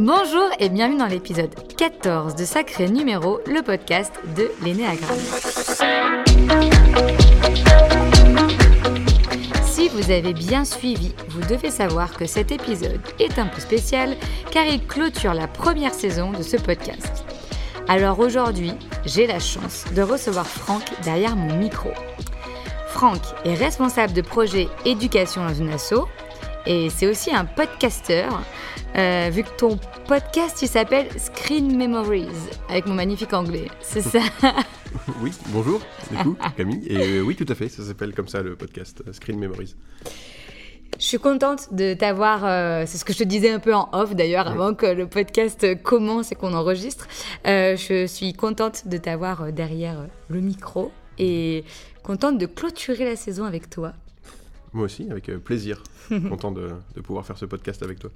Bonjour et bienvenue dans l'épisode 14 de Sacré Numéro, le podcast de l'énéagramme. Si vous avez bien suivi, vous devez savoir que cet épisode est un peu spécial car il clôture la première saison de ce podcast. Alors aujourd'hui, j'ai la chance de recevoir Franck derrière mon micro. Franck est responsable de projet éducation dans une asso et c'est aussi un podcasteur, euh, vu que ton podcast il s'appelle Screen Memories, avec mon magnifique anglais, c'est ça Oui, bonjour, du coup, Camille. Et euh, oui, tout à fait, ça s'appelle comme ça le podcast, euh, Screen Memories. Je suis contente de t'avoir, euh, c'est ce que je te disais un peu en off d'ailleurs, avant que le podcast commence et qu'on enregistre. Je suis contente de t'avoir derrière le micro et contente de clôturer la saison avec toi. Moi aussi, avec euh, plaisir. Content de, de pouvoir faire ce podcast avec toi.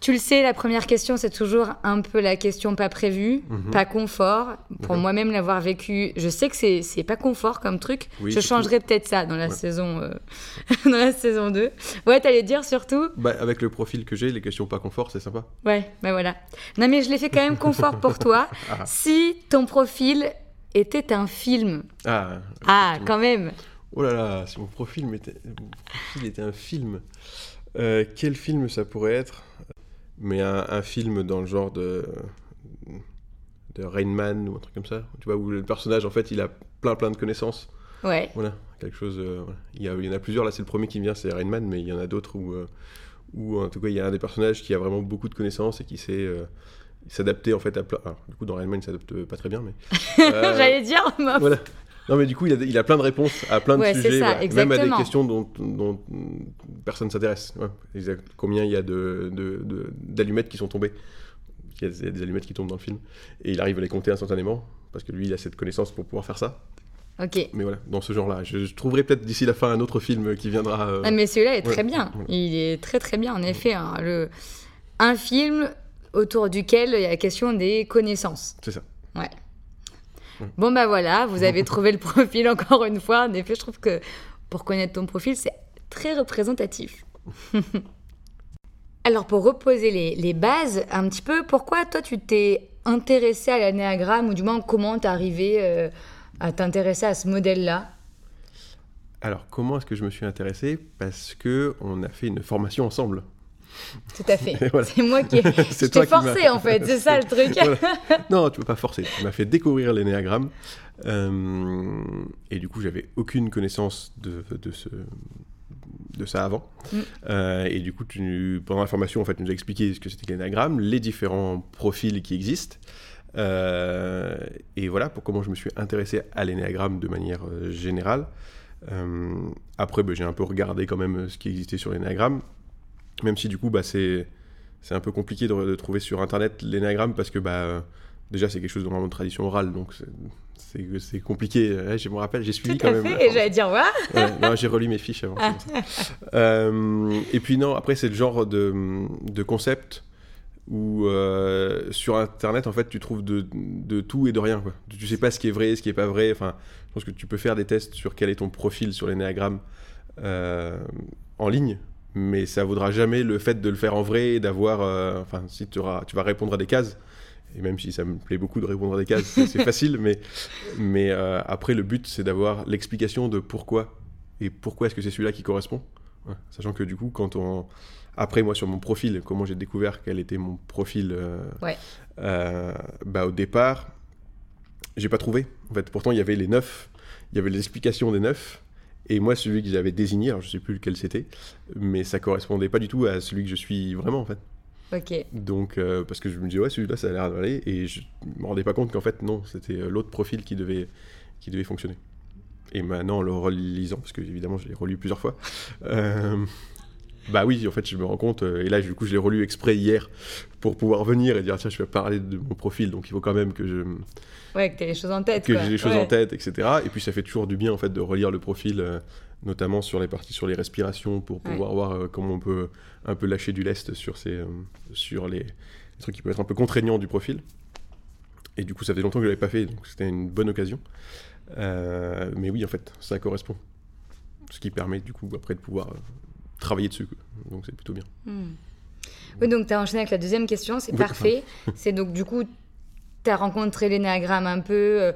Tu le sais, la première question, c'est toujours un peu la question pas prévue, Mhm. pas confort. Pour moi-même l'avoir vécu, je sais que c'est pas confort comme truc. Oui, je surtout- changerai peut-être ça dans la Ouais. saison euh, dans la saison 2. Ouais, t'allais dire surtout? Bah, avec le profil que j'ai, les questions pas confort, c'est sympa. Ouais, ben voilà. Non mais je l'ai fait quand même confort pour toi. Ah. Si ton profil était un film. Ah, Ah, quand même. Oh là là, si mon profil, m'était- mon profil était un film, euh, quel film ça pourrait être? Mais un, un film dans le genre de, de Rain Man ou un truc comme ça, tu vois, où le personnage, en fait, il a plein plein de connaissances. Ouais. Voilà, quelque chose. euh, voilà. il, y a- il y en a plusieurs. Là, c'est le premier qui me vient, c'est Rain Man, mais il y en a d'autres où, euh, où, en tout cas, il y a un des personnages qui a vraiment beaucoup de connaissances et qui sait s'adapter en fait à plein. Alors, du coup, dans Rain Man, il s'adapte pas très bien, mais. J'allais dire. voilà. Non, mais du coup, il a, il a plein de réponses à plein de Ouais, sujets, ça, voilà. même à des questions dont, dont personne ne s'intéresse. Ouais. Combien il y a de- de- de- d'allumettes qui sont tombées Il y a des- allumettes qui tombent dans le film. Et il arrive à les compter instantanément, parce que lui, il a cette connaissance pour pouvoir faire ça. Ok. Mais voilà, dans ce genre-là. Je, je trouverai peut-être d'ici la fin un autre film qui viendra. euh, Ah, mais celui-là est très bien. Il est très très bien en effet. hein. Le... Un film autour duquel il y a la question des connaissances. C'est ça. Ouais. Bon bah voilà, vous avez trouvé le profil encore une fois. En effet, je trouve que pour connaître ton profil, c'est très représentatif. Alors pour reposer les, les bases un petit peu, pourquoi toi tu t'es intéressé à l'anéagramme ou du moins comment t'es arrivé euh, à t'intéresser à ce modèle-là? Alors, comment est-ce que je me suis intéressé? Parce que on a fait une formation ensemble. Tout à fait. Voilà. C'est moi qui ai... C'est t'ai qui forcé en fait, c'est ça le truc. Voilà. Non, tu peux pas forcer. Tu m'as fait découvrir l'énéagramme. Euh, et du coup, j'avais aucune connaissance de, de, ce, de ça avant. Mm. Euh, et du coup, tu, pendant la formation, en fait, tu nous as expliqué ce que c'était que l'énéagramme, les différents profils qui existent. Euh, et voilà pour comment je me suis intéressé à l'énéagramme de manière générale. Euh, après, bah, j'ai un peu regardé quand même ce qui existait sur l'énéagramme, même si du coup, bah, c'est c'est un peu compliqué de, de trouver sur internet l'énéagramme parce que bah, déjà c'est quelque chose de vraiment de tradition orale, donc c'est- compliqué. Ouais, je me rappelle, j'ai suivi Tout quand à même. fait. Et j'allais dire. Ouais, non, j'ai relu mes fiches avant. Euh, et puis non, après c'est le genre de, de concept où euh, sur internet en fait tu trouves de, de tout et de rien quoi. Tu, tu sais pas ce qui est vrai, ce qui est pas vrai. Enfin, je pense que tu peux faire des tests sur quel est ton profil sur l'énéagramme euh, en ligne, mais ça vaudra jamais le fait de le faire en vrai et d'avoir. euh, Enfin, si tu, auras, tu vas répondre à des cases. Et même si ça me plaît beaucoup de répondre à des cases, c'est facile, mais, mais euh, après le but c'est d'avoir l'explication de pourquoi et pourquoi est-ce que c'est celui-là qui correspond. Ouais. Sachant que du coup, quand on. Après, moi, sur mon profil, comment j'ai découvert quel était mon profil euh, Ouais. bah, Au départ, j'ai pas trouvé. En fait, pourtant, il y avait les neuf, il y avait les explications des neuf. Et moi, celui que j'avais désigné, alors je sais plus lequel c'était, mais ça correspondait pas du tout à celui que je suis vraiment, en fait. Ok. Donc, euh, parce que je me disais, ouais, celui-là, ça a l'air d'aller. Et je me rendais pas compte qu'en fait, non, c'était euh, l'autre profil qui devait, qui devait fonctionner. Et maintenant, en le relisant, parce que évidemment, je l'ai relu plusieurs fois, euh, bah oui, en fait, je me rends compte. euh, et là, du coup, je l'ai relu exprès hier pour pouvoir venir et dire, tiens, je vais parler de mon profil. Donc, il faut quand même que je, Ouais, que t'as les choses en tête. que j'ai les choses Ouais. en tête, etc. Et puis ça fait toujours du bien en fait de relire le profil, euh, notamment sur les parties sur les respirations, pour Ouais. pouvoir voir euh, comment on peut un peu lâcher du lest sur ces, euh, sur les, les trucs qui peuvent être un peu contraignants du profil. Et du coup, ça fait longtemps que je l'avais pas fait, donc c'était une bonne occasion. Mais oui, en fait, ça correspond. Ce qui permet du coup après de pouvoir travailler dessus. Donc c'est plutôt bien. Hmm. Oui, donc tu as enchaîné avec la deuxième question, c'est parfait. c'est donc du coup, tu as rencontré l'énéagramme un peu. Euh,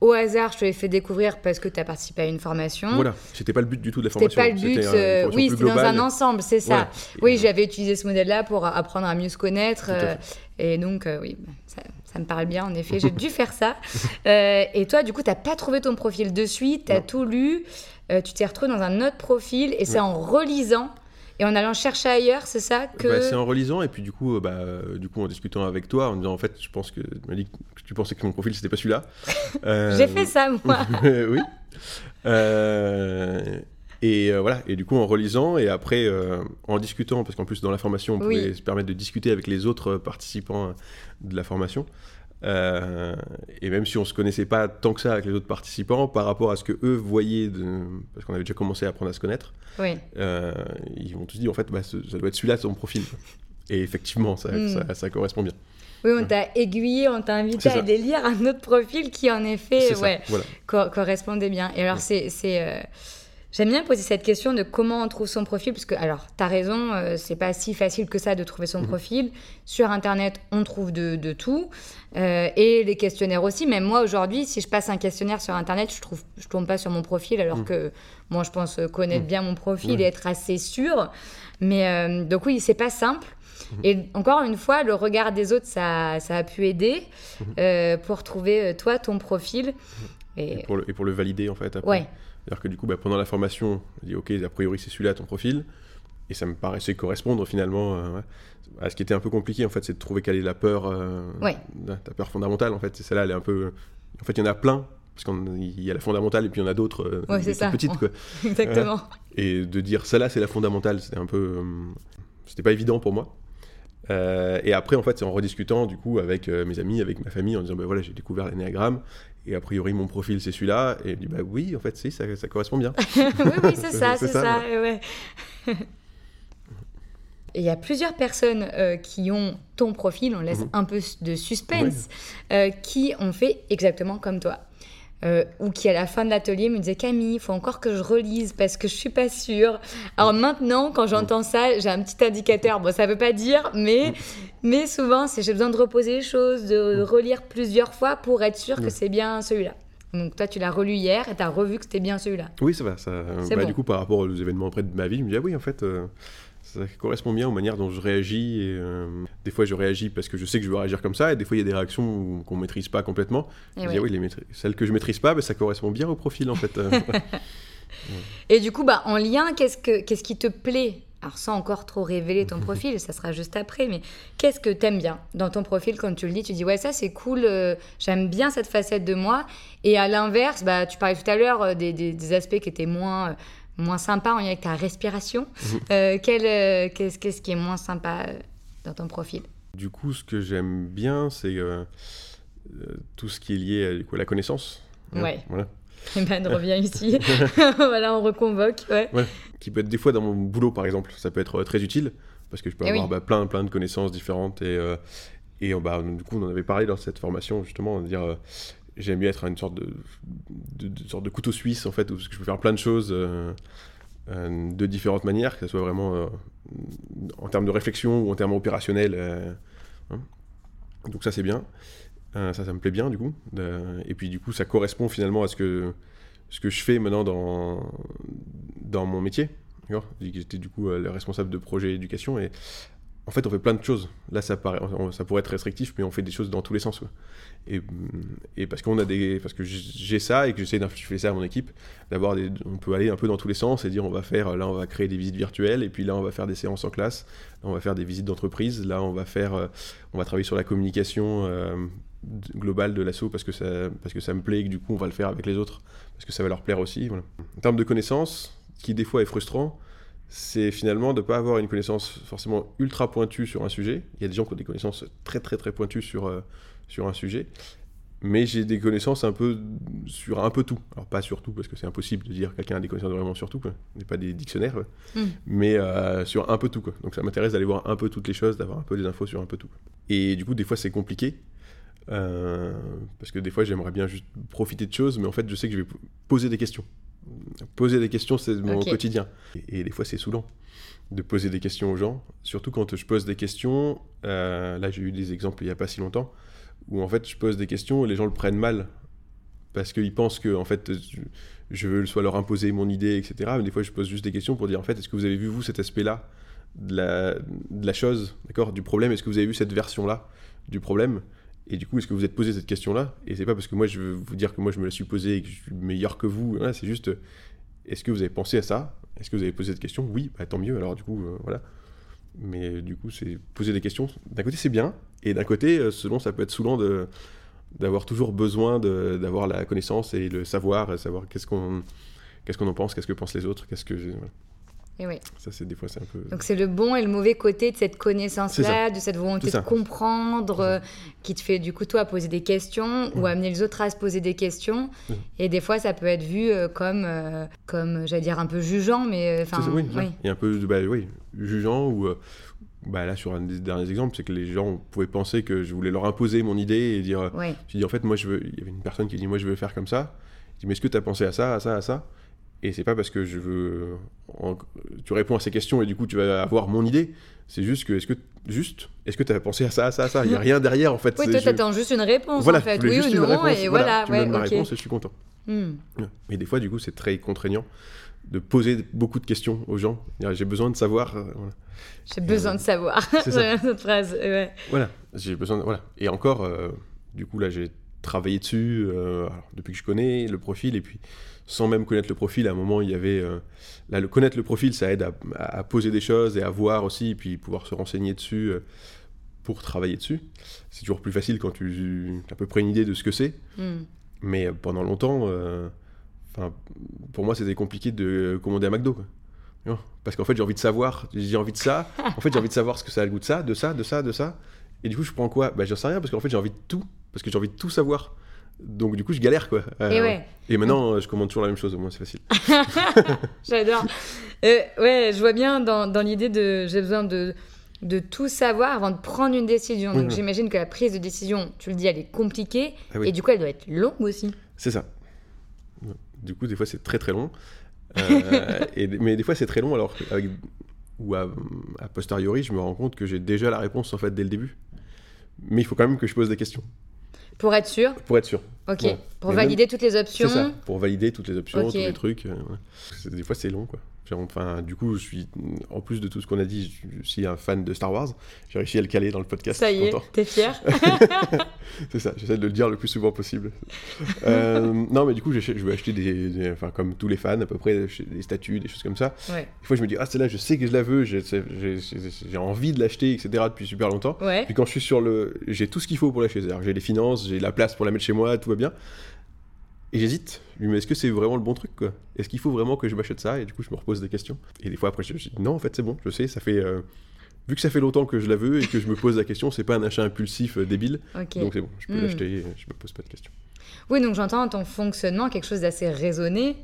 au hasard, je te l'ai fait découvrir parce que tu as participé à une formation. Voilà, c'était pas le but du tout de la formation. C'était pas le but, euh, oui, c'était dans un ensemble, c'est ça. Oui, j'avais utilisé ce modèle-là pour apprendre à mieux se connaître. Euh, et donc, oui, ça, ça, me parle bien, en effet, j'ai dû faire ça. et toi, du coup, tu n'as pas trouvé ton profil de suite, tu as tout lu, tu t'es retrouvé dans un autre profil, et c'est en relisant et en allant chercher ailleurs, c'est ça que. Bah, c'est en relisant et puis du coup, bah, du coup, en discutant avec toi, en disant en fait, je pense que tu pensais que mon profil c'était pas celui-là. Euh, J'ai fait ça moi. oui. Euh, et euh, voilà. Et du coup, en relisant et après en discutant, parce qu'en plus dans la formation, on pouvait se permettre de discuter avec les autres participants de la formation. Euh, et même si on se connaissait pas tant que ça avec les autres participants, par rapport à ce que eux voyaient, de... parce qu'on avait déjà commencé à apprendre à se connaître, euh, ils m'ont tous dit en fait, bah, ça doit être celui-là ton profil. Et effectivement, ça, hmm. ça, correspond bien. Oui, on t'a aiguillé, on t'a invité à délire un autre profil qui en effet ouais, correspondait bien. Et alors c'est euh, J'aime bien poser cette question de comment on trouve son profil, parce que, alors, tu as raison, euh, c'est pas si facile que ça de trouver son mhm. profil. Sur Internet, on trouve de, tout, euh, et les questionnaires aussi. Même moi, aujourd'hui, si je passe un questionnaire sur Internet, je trouve, je tombe pas sur mon profil, alors mhm. que moi, je pense connaître mhm. bien mon profil et être assez sûr. Mais euh, donc, oui, c'est pas simple. Et encore une fois, le regard des autres, ça, ça a pu aider pour trouver, toi, ton profil. Et... pour, le, et pour le valider, en fait. Après. Ouais. C'est-à-dire que du coup, bah, pendant la formation, je dis ok, a priori c'est celui-là ton profil, et ça me paraissait correspondre finalement euh, à ce qui était un peu compliqué en fait, c'est de trouver quelle est la peur, euh, ta peur fondamentale en fait. C'est celle-là, elle est un peu. En fait, il y en a plein parce qu'il y a la fondamentale et puis il y en a d'autres euh, petites quoi. Exactement. et de dire celle-là c'est la fondamentale, c'était un peu, c'était pas évident pour moi. Et après, en fait, c'est en rediscutant du coup avec mes amis, avec ma famille, en disant ben voilà, j'ai découvert l'énéagramme et a priori, mon profil, c'est celui-là. Et dit, bah oui, en fait, si, ça, ça correspond bien. oui, oui, c'est ça, c'est ça. Ouais. Il y a plusieurs personnes euh, qui ont ton profil, on laisse mhm. un peu de suspense, euh, qui ont fait exactement comme toi. Euh, ou qui à la fin de l'atelier me disait Camille, il faut encore que je relise parce que je suis pas sûre. Alors maintenant, quand j'entends ça, j'ai un petit indicateur. Bon, ça veut pas dire, mais, mais souvent, c'est j'ai besoin de reposer les choses, de relire plusieurs fois pour être sûr que c'est bien celui-là. Donc toi, tu l'as relu hier et tu as revu que c'était bien celui-là. Oui, ça va. Ça... Bah, Du coup, par rapport aux événements après de ma vie, je me dis, ah oui, en fait, euh, ça correspond bien aux manières dont je réagis. Et, euh, des fois, je réagis parce que je sais que je veux réagir comme ça, et des fois, il y a des réactions qu'on ne maîtrise pas complètement. Et je dis, oui, les celles que je maîtrise pas, bah, ça correspond bien au profil, en fait. Euh, et du coup, bah, en lien, qu'est-ce, que, qu'est-ce qui te plaît? Alors sans encore trop révéler ton profil, ça sera juste après, mais qu'est-ce que tu aimes bien dans ton profil? Quand tu le dis Tu dis ouais ça c'est cool, euh, j'aime bien cette facette de moi. Et à l'inverse, bah, tu parlais tout à l'heure des, des, aspects qui étaient moins moins sympa en lien avec ta respiration. Mhm. Euh, euh, qu'est-ce, qui est moins sympa euh, dans ton profil? Du coup, ce que j'aime bien, c'est tout ce qui est lié à, la connaissance. Hein, ouais. Voilà. Et ben, revient ici. voilà, on reconvoque. Ouais. Qui peut être des fois dans mon boulot, par exemple. Ça peut être très utile parce que je peux eh avoir bah, plein, plein de connaissances différentes. Et, et bah, du coup, on en avait parlé dans cette formation, justement, de dire j'aime bien être une sorte de, couteau suisse en fait où je peux faire plein de choses euh, euh, de différentes manières que ce soit vraiment euh, en termes de réflexion ou en termes opérationnels hein. donc ça c'est bien. Ça ça me plaît bien du coup. Et puis du coup ça correspond finalement à ce que ce que je fais maintenant dans dans mon métier j'étais du coup le responsable de projet éducation et en fait, on fait plein de choses. Là, ça, pourrait être restrictif, mais on fait des choses dans tous les sens. Et, parce qu'on a des, parce que j'ai ça et que j'essaie d'influer ça à mon équipe, d'avoir on peut aller un peu dans tous les sens et dire on va faire, là, on va créer des visites virtuelles, et puis là, on va faire des séances en classe, là, on va faire des visites d'entreprise, là, on va faire, euh, on va travailler sur la communication euh, globale de l'assaut parce que ça, parce que ça me plaît et que du coup, on va le faire avec les autres parce que ça va leur plaire aussi. En termes de connaissances, qui des fois est frustrant c'est finalement de ne pas avoir une connaissance forcément ultra pointue sur un sujet. Il y a des gens qui ont des connaissances très très très pointues sur, euh, sur un sujet, mais j'ai des connaissances un peu sur un peu tout. Alors pas sur tout, parce que c'est impossible de dire quelqu'un a des connaissances vraiment sur tout, on n'est pas des dictionnaires, hmm. mais euh, sur un peu tout. Quoi. Donc ça m'intéresse d'aller voir un peu toutes les choses, d'avoir un peu des infos sur un peu tout. Et du coup, des fois c'est compliqué. Euh, parce que des fois j'aimerais bien juste profiter de choses, mais en fait je sais que je vais poser des questions poser des questions, c'est mon quotidien. Et, et des fois, c'est saoulant de poser des questions aux gens. Surtout quand je pose des questions. euh, là, j'ai eu des exemples il n'y a pas si longtemps où en fait, je pose des questions et les gens le prennent mal parce qu'ils pensent que en fait, je, je veux soit leur imposer mon idée, etc. Mais des fois, je pose juste des questions pour dire en fait, est-ce que vous avez vu vous cet aspect-là de la, de la chose, d'accord, du problème? Est-ce que vous avez vu cette version-là du problème? Et du coup, est-ce que vous êtes posé cette question-là? Et c'est pas parce que moi, je veux vous dire que moi, je me la suis posée et que je suis meilleur que vous. Voilà, c'est juste, est-ce que vous avez pensé à ça? Est-ce que vous avez posé cette question? Oui, bah, tant mieux. Alors, du coup, euh, voilà. Mais euh, du coup, c'est poser des questions. D'un côté, c'est bien. Et d'un côté, euh, selon, ça peut être saoulant d'avoir toujours besoin d'avoir la connaissance et le savoir, savoir qu'est-ce qu'on qu'est-ce qu'on en pense, qu'est-ce que pensent les autres, qu'est-ce que. Et oui. ça c'est des fois c'est un peu Donc c'est le bon et le mauvais côté de cette connaissance-là, de cette volonté de comprendre, euh, qui te fait du coup toi poser des questions ou amener les autres à se poser des questions. Et des fois ça peut être vu euh, comme, euh, comme j'allais dire un peu jugeant, mais ça, oui. Et un peu, bah, oui, jugeant ou bah, là sur un des derniers exemples, c'est que les gens pouvaient penser que je voulais leur imposer mon idée et dire, Ouais. j'ai dit en fait moi je veux, il y avait une personne qui dit moi je veux faire comme ça. Je dis mais est-ce que tu as pensé à ça, à ça, à ça? Et c'est pas parce que je veux, en- tu réponds à ces questions et du coup tu vas avoir mon idée. C'est juste que est-ce que juste, est-ce que tu as pensé à ça, à ça, à ça? Il y a rien derrière en fait. Oui, toi je- t'attends juste une réponse voilà, en fait, je oui juste ou une non, réponse, et voilà, tu me ouais, donnes ma réponse et je suis content. Hmm. Mais des fois, du coup, c'est très contraignant de poser beaucoup de questions aux gens. J'ai besoin de savoir. euh, voilà. J'ai besoin de savoir. C'est ça. Cette phrase. Ouais. Voilà, j'ai besoin. De... Voilà. Et encore, euh, du coup, là, j'ai travaillé dessus euh, alors, depuis que je connais le profil et puis sans même connaître le profil, à un moment, il y avait. euh, Là, le connaître le profil, ça aide à, à poser des choses et à voir aussi, et puis pouvoir se renseigner dessus euh, pour travailler dessus. C'est toujours plus facile quand tu as à peu près une idée de ce que c'est. Hmm. Mais euh, pendant longtemps, pour moi, c'était compliqué de commander un McDo. quoi. Parce qu'en fait, j'ai envie de savoir, j'ai envie de ça. En fait, j'ai envie de savoir ce que ça a le goût de ça, de ça, de ça, de ça. Et du coup, je prends quoi? Bah, j'en sais rien parce qu'en fait, j'ai envie de tout. Parce que j'ai envie de tout savoir. Donc, du coup, je galère, quoi. Euh, Et ouais. Et maintenant, je commande toujours la même chose, au moins, c'est facile. J'adore. Euh, ouais, je vois bien dans, dans l'idée de j'ai besoin de, de tout savoir avant de prendre une décision. Donc j'imagine que la prise de décision, tu le dis, elle est compliquée Ah oui. et du coup elle doit être longue aussi. C'est ça. Du coup, des fois, c'est très très long. Euh, et, mais des fois, c'est très long, alors avec, ou à, a posteriori, je me rends compte que j'ai déjà la réponse en fait dès le début. Mais il faut quand même que je pose des questions Pour être sûr, pour être sûr. Ok. Bon. Pour Mais valider toutes les C'est options. ça, pour valider toutes les options, tous les trucs. euh, ouais. Des fois, c'est long, quoi. Enfin, du coup, je suis, en plus de tout ce qu'on a dit, je suis un fan de Star Wars. J'ai réussi à le caler dans le podcast. Ça je y est, t'es fier C'est ça, j'essaie de le dire le plus souvent possible. Euh, non, mais du coup, j'achète- je vais acheter des, des- Enfin, comme tous les fans, à peu près, des statues, des choses comme ça. Ouais. Des fois, je me dis, ah, celle-là, je sais que je la veux, j'ai envie de l'acheter, etc., depuis super longtemps. Ouais. Puis quand je suis sur le. J'ai tout ce qu'il faut pour l'acheter. J'ai les finances, j'ai la place pour la mettre chez moi, tout va bien. Et j'hésite. Je me dis, mais est-ce que c'est vraiment le bon truc, quoi? Est-ce qu'il faut vraiment que je m'achète ça? Et du coup, je me repose des questions. Et des fois, après, je, dis, non, en fait, c'est bon, je sais, ça fait. euh, Vu que ça fait longtemps que je la veux et que je me pose la question, c'est pas un achat impulsif euh, débile. Ok. Donc c'est bon, je peux Hmm. l'acheter, et je me pose pas de questions. Oui, donc j'entends ton fonctionnement quelque chose d'assez raisonné.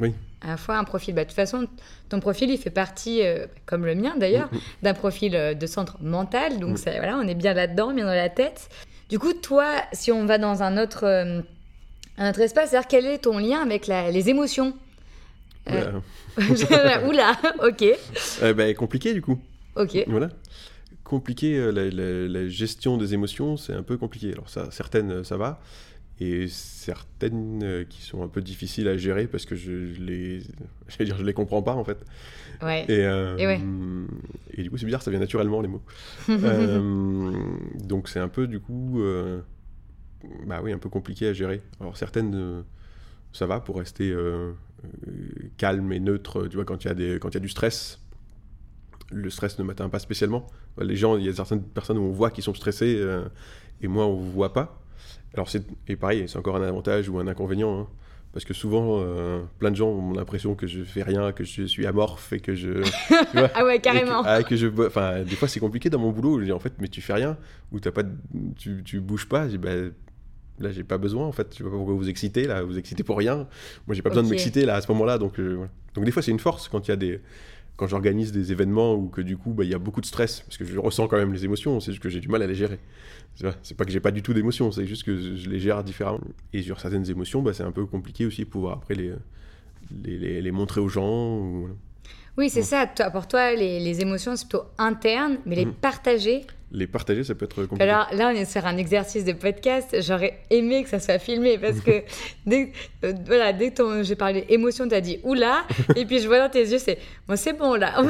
Oui. À la fois un profil. Bah, de toute façon, ton profil, il fait partie, euh, comme le mien d'ailleurs, Mm, d'un profil de centre mental. Donc Mm. ça, voilà, on est bien là-dedans, bien dans la tête. Du coup, toi, si on va dans un autre, euh, un autre espace, c'est-à-dire quel est ton lien avec la- les émotions Euh, Oula. Oula, ok, Euh, bah, compliqué du coup. ok. Voilà. Compliqué, euh, la, la- la gestion des émotions, c'est un peu compliqué. Alors ça, certaines, ça va. Et certaines euh, qui sont un peu difficiles à gérer parce que je, je les, je vais dire, je les comprends pas en fait. Ouais. Et, euh, Et ouais. et du coup, c'est bizarre, ça vient naturellement les mots. Euh, donc c'est un peu du coup, euh, bah oui, un peu compliqué à gérer. Alors certaines, ça va pour rester calme et neutre. Tu vois, quand il y a des, quand il y a du stress, le stress ne m'atteint pas spécialement. Les gens, il y a certaines personnes où on voit qu'ils sont stressés et moi on voit pas. Alors c'est et pareil, c'est encore un avantage ou un inconvénient. hein. parce que souvent, euh, plein de gens ont l'impression que je fais rien, que je suis amorphe et que je. vois, Ah ouais, carrément. que, ah, que je, enfin, des fois c'est compliqué dans mon boulot. Je dis en fait, mais tu fais rien ou t'as pas, de- tu, tu bouges pas. Je dis, bah, là j'ai pas besoin en fait. Je sais pas pourquoi vous excitez là. Vous excitez pour rien. Moi j'ai pas besoin de m'exciter là à ce moment-là. Donc euh, voilà. Donc des fois c'est une force quand il y a des, quand j'organise des événements ou que du coup bah, il y a beaucoup de stress parce que je ressens quand même les émotions. C'est juste que j'ai du mal à les gérer. C'est pas- que j'ai pas du tout d'émotions. C'est juste que je les gère différemment. Et sur certaines émotions, bah, c'est un peu compliqué aussi de pouvoir après les les, les, montrer aux gens. Ou, oui, c'est ça. pour toi, les, les émotions, c'est plutôt interne, mais les mhm. partager, les partager, ça peut être compliqué. Alors là, on est sur un exercice de podcast. J'aurais aimé que ça soit filmé parce que dès, euh, voilà, dès que j'ai parlé émotion, tu as dit oula. et puis je vois dans tes yeux, c'est bon, c'est bon là. on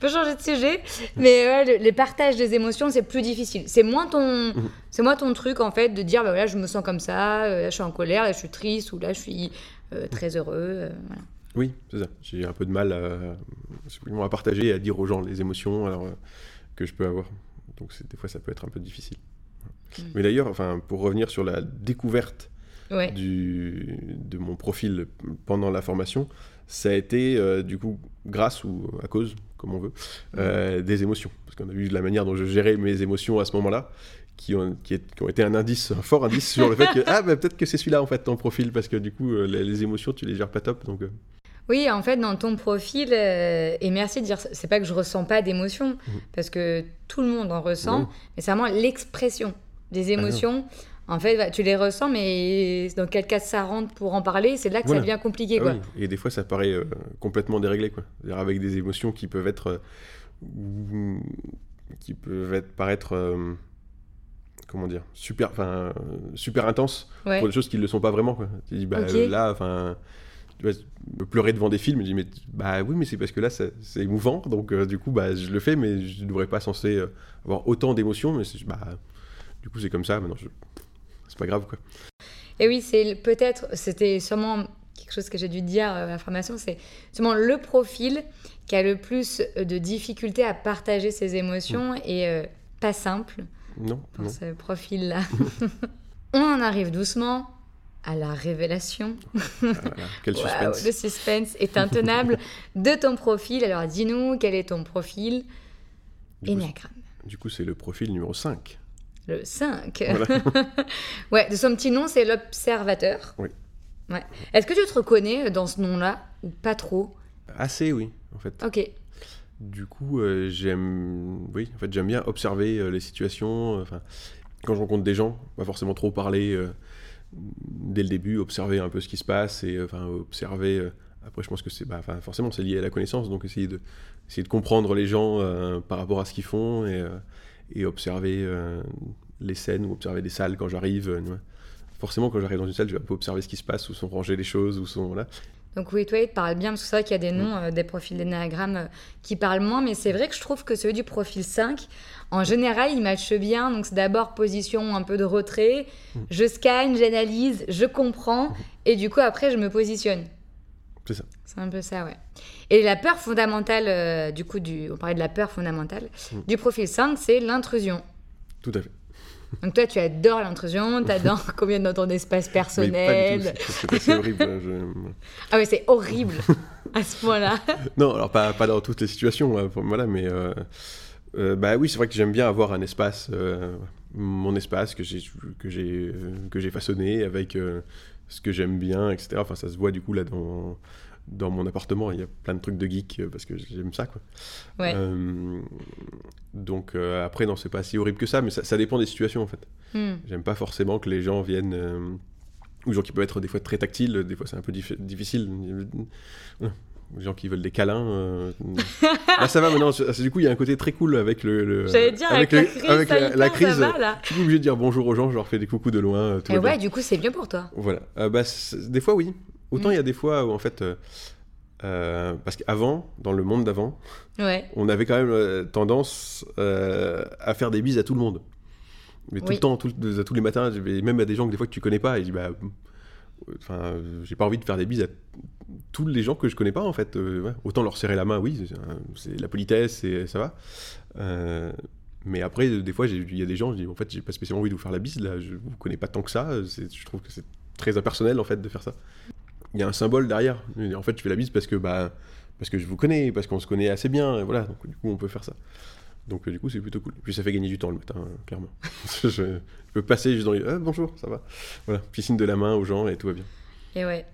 peut changer de sujet. Mais les partages des émotions, c'est plus difficile. C'est moins, ton, mhm. c'est moins ton truc en fait de dire bah, voilà, je me sens comme ça, euh, là je suis en colère, là je suis triste ou là je suis euh, très heureux. voilà. Oui, c'est ça. J'ai un peu de mal à, à partager et à dire aux gens les émotions alors, que je peux avoir. Donc des fois, ça peut être un peu difficile. Mm. Mais d'ailleurs, enfin, pour revenir sur la découverte du, de mon profil pendant la formation, ça a été euh, du coup grâce ou à cause, comme on veut, mm. euh, des émotions. Parce qu'on a vu la manière dont je gérais mes émotions à ce moment-là, qui ont, qui, ont été un indice, un fort indice sur le fait que ah, bah, peut-être que c'est celui-là en fait ton profil, parce que du coup, euh, les, émotions, tu les gères pas top. Donc, oui, en fait, dans ton profil, euh, et merci de dire, c'est pas que je ressens pas d'émotion, mmh. parce que tout le monde en ressent, mais c'est vraiment l'expression des ah émotions. en fait, bah, tu les ressens, mais dans quel cas ça rentre pour en parler, c'est là que ça devient compliqué. Ah quoi. Et des fois, ça paraît euh, complètement déréglé, quoi. avec des émotions qui peuvent être. Euh, qui peuvent être, paraître. comment dire Super, super intenses pour des choses qui ne le sont pas vraiment, quoi. Tu dis, bah, là, enfin tu me pleurer devant des films, je dis mais bah oui mais c'est parce que là c'est émouvant donc euh, du coup bah je le fais mais je ne devrais pas censé euh, avoir autant d'émotions mais bah du coup c'est comme ça maintenant c'est pas grave quoi. Et oui c'est peut-être c'était sûrement quelque chose que j'ai dû dire à la formation c'est sûrement le profil qui a le plus de difficultés à partager ses émotions mm. et euh, pas simple non, pour ce profil là. On en arrive doucement à la révélation. Quel suspense. le suspense est intenable de ton profil. Alors dis-nous, quel est ton profil Enneagramme. Du coup, c'est le profil numéro 5. Le 5 Ouais, de son petit nom, c'est l'observateur. Oui. Ouais. Est-ce que tu te reconnais dans ce nom-là ou pas trop Assez, oui, en fait. Ok. Du coup, euh, j'aime, oui, en fait, j'aime bien observer euh, les situations. Enfin, quand je rencontre des gens, pas forcément trop parler. Euh, dès le début, observer un peu ce qui se passe et enfin, observer. Euh, après, je pense que c'est bah, forcément c'est lié à la connaissance, donc essayer de, essayer de comprendre les gens euh, par rapport à ce qu'ils font et, euh, et observer les scènes ou observer des salles quand j'arrive. forcément, quand j'arrive dans une salle, je vais un peu observer ce qui se passe, où sont rangées les choses, où sont. Voilà. Donc oui, toi, il te parle bien, parce que c'est vrai qu'il y a des mm. noms, des profils d'énéagramme qui parlent moins, mais c'est vrai que je trouve que celui du profil 5, en général, il matche bien. Donc, c'est d'abord position un peu de retrait. Mm. Je scanne, j'analyse, je comprends. Et du coup, après, je me positionne. C'est ça. C'est un peu ça, ouais. Et la peur fondamentale, euh, du coup, du, on parlait de la peur fondamentale, mm. du profil 5, c'est l'intrusion. Tout à fait. Donc toi, tu adores l'intrusion, tu adores combien dans ton espace personnel. C'est horrible. Hein, ah oui, c'est horrible à ce point-là. non, alors pas, pas dans toutes les situations, hein, voilà, mais... Euh, euh, bah oui, c'est vrai que j'aime bien avoir un espace, euh, mon espace que j'ai que j'ai que j'ai façonné avec ce que j'aime bien, etc. Enfin, ça se voit du coup là dans dans mon appartement. Il y a plein de trucs de geek parce que j'aime ça, quoi. Ouais. donc après, non, c'est pas si horrible que ça, mais ça, dépend des situations en fait. Hmm. J'aime pas forcément que les gens viennent ou gens qui peuvent être des fois très tactiles, des fois c'est un peu difficile les gens qui veulent des câlins. Euh... là, ça va maintenant. Du coup, il y a un côté très cool avec le. J'allais dire, avec, la crise, avec la, crise tu es obligé de dire bonjour aux gens, je leur fais des coucous de loin. Euh, tout Et ouais, du coup, c'est bien pour toi. Voilà. Euh, bah, des fois, oui. Autant mm. il y a des fois où, en fait. Euh, parce qu'avant, dans le monde d'avant, ouais. on avait quand même tendance à faire des bises à tout le monde. Mais tout le temps, tout, à tous les matins, même à des gens que des fois que tu connais pas, et je dis bah Enfin, j'ai pas envie de faire des bises à tous les gens que je connais pas en fait. Euh, autant leur serrer la main, oui, c'est la politesse et ça va. Euh, mais après, des fois, il y a des gens, je dis en fait, j'ai pas spécialement envie de vous faire la bise, là, je vous connais pas tant que ça. Je trouve que c'est très impersonnel en fait de faire ça. Il y a un symbole derrière. En fait, je fais la bise parce que bah parce que je vous connais, parce qu'on se connaît assez bien, et voilà. Donc du coup, on peut faire ça. Donc euh, du coup, c'est plutôt cool. Puis ça fait gagner du temps le matin, clairement. je, peux passer juste dans les... Ah, bonjour, ça va. Voilà, piscine de la main aux gens et tout va bien. Et ouais.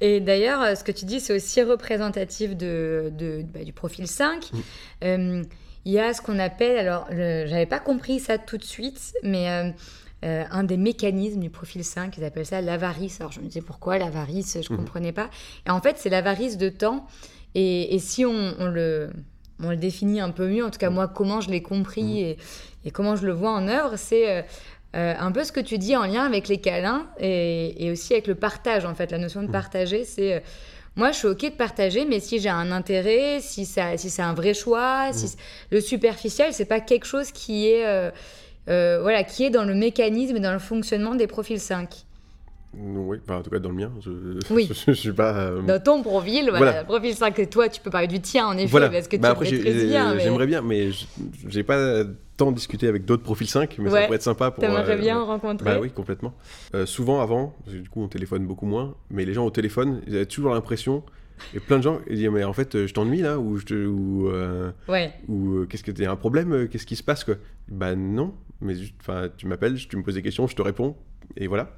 Et d'ailleurs, euh, ce que tu dis, c'est aussi représentatif de, de bah, du profil 5. Mm. Euh, il y a ce qu'on appelle, alors j'avais pas compris ça tout de suite, mais un des mécanismes du profil 5, ils appellent ça l'avarice. Alors je me disais pourquoi l'avarice, je ne mhm. comprenais pas. Et en fait, c'est l'avarice de temps. Et, si on, le, on, le, définit un peu mieux, en tout cas moi, comment je l'ai compris mhm. et, et, comment je le vois en œuvre, c'est un peu ce que tu dis en lien avec les câlins et, et, aussi avec le partage, en fait. La notion de mhm. partager, c'est moi, je suis OK de partager, mais si j'ai un intérêt, si, ça, si c'est un vrai choix, si le superficiel, c'est pas quelque chose qui est, euh, euh, voilà, qui est dans le mécanisme et dans le fonctionnement des profils 5. Oui, en tout cas dans le mien. Je, oui. je, suis pas. Euh, dans ton profil, voilà, profil 5, et toi, tu peux parler du tien en effet, voilà. parce que bah, tu après, bien. J'aimerais bien, mais j'ai pas tant discuté avec d'autres profils 5, mais ça pourrait être sympa pour. T'aimerais euh, bien en rencontrer Bah oui, complètement. Euh, souvent avant, du coup on téléphone beaucoup moins, mais les gens au téléphone, ils avaient toujours l'impression et plein de gens disent mais en fait je t'ennuie là ou je ou ouais. ou qu'est-ce que t'as un problème qu'est-ce qui se passe quoi bah non mais enfin tu m'appelles tu me poses des questions je te réponds et voilà.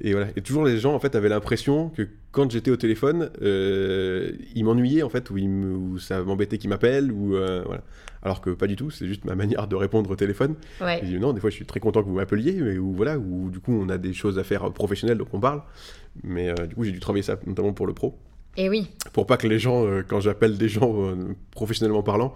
Et voilà. Et toujours les gens en fait avaient l'impression que quand j'étais au téléphone, euh, ils m'ennuyaient en fait, ou, ils me, ça m'embêtait qu'ils m'appellent, ou euh, voilà. Alors que pas du tout, c'est juste ma manière de répondre au téléphone. Ouais. Et non, des fois je suis très content que vous m'appeliez, mais ou voilà, ou du coup on a des choses à faire professionnelles donc on parle. Mais euh, du coup j'ai dû travailler ça notamment pour le pro. Et oui. Pour pas que les gens, quand j'appelle des gens professionnellement parlant,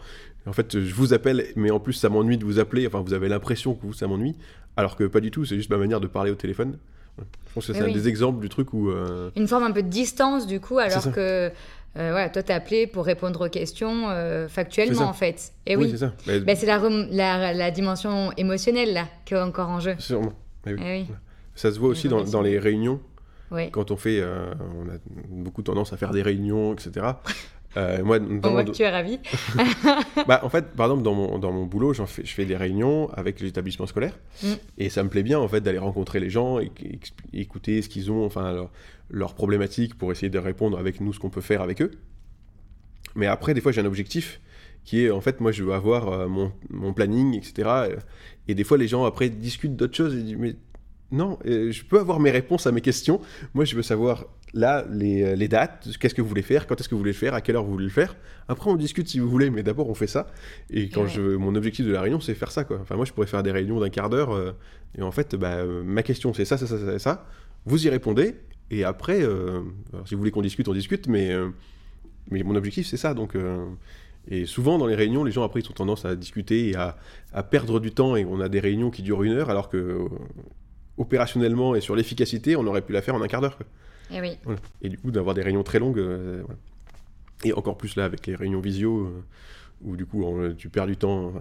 en fait, je vous appelle, mais en plus, ça m'ennuie de vous appeler. Enfin, vous avez l'impression que vous, ça m'ennuie, alors que pas du tout. C'est juste ma manière de parler au téléphone. Je pense que c'est un des exemples du truc où. Euh, Une forme un peu de distance, du coup, alors que. Euh, voilà, toi, t'es appelé pour répondre aux questions euh, factuellement, en fait. Et oui, c'est ça. Bah, c'est la, la, dimension émotionnelle, là, qui est encore en jeu. Sûrement. Eh oui. Ça se voit aussi dans, dans, les réunions. Oui. Quand on fait. on a beaucoup tendance à faire des réunions, etc. Euh, moi, On voit que tu es ravi. bah, en fait, par exemple, dans mon, dans mon boulot, fais, je fais des réunions avec les établissements scolaires. Mm. Et ça me plaît bien, en fait, d'aller rencontrer les gens et, écouter ce qu'ils ont, enfin, leurs problématiques pour essayer de répondre avec nous ce qu'on peut faire avec eux. Mais après, des fois, j'ai un objectif qui est, en fait, moi, je veux avoir euh, mon, mon, planning, etc. Et des fois, les gens, après, discutent d'autres choses et disent, mais non, euh, je peux avoir mes réponses à mes questions. Moi, je veux savoir là les, euh, les dates, qu'est-ce que vous voulez faire, quand est-ce que vous voulez le faire, à quelle heure vous voulez le faire. Après, on discute si vous voulez, mais d'abord, on fait ça. Et quand je, mon objectif de la réunion, c'est faire ça. Quoi. Enfin, moi, je pourrais faire des réunions d'un quart d'heure. Euh, et en fait, bah, ma question, c'est ça, ça, ça, ça, ça. Vous y répondez. Et après, si vous voulez qu'on discute, on discute. Mais, mais mon objectif, c'est ça. Donc. Et souvent, dans les réunions, les gens, après, ils ont tendance à discuter et à, à, perdre du temps. Et on a des réunions qui durent une heure, alors que opérationnellement et sur l'efficacité, on aurait pu la faire en un quart d'heure. Et, eh et du coup, d'avoir des réunions très longues, euh, et encore plus là avec les réunions visio, euh, où du coup tu perds du temps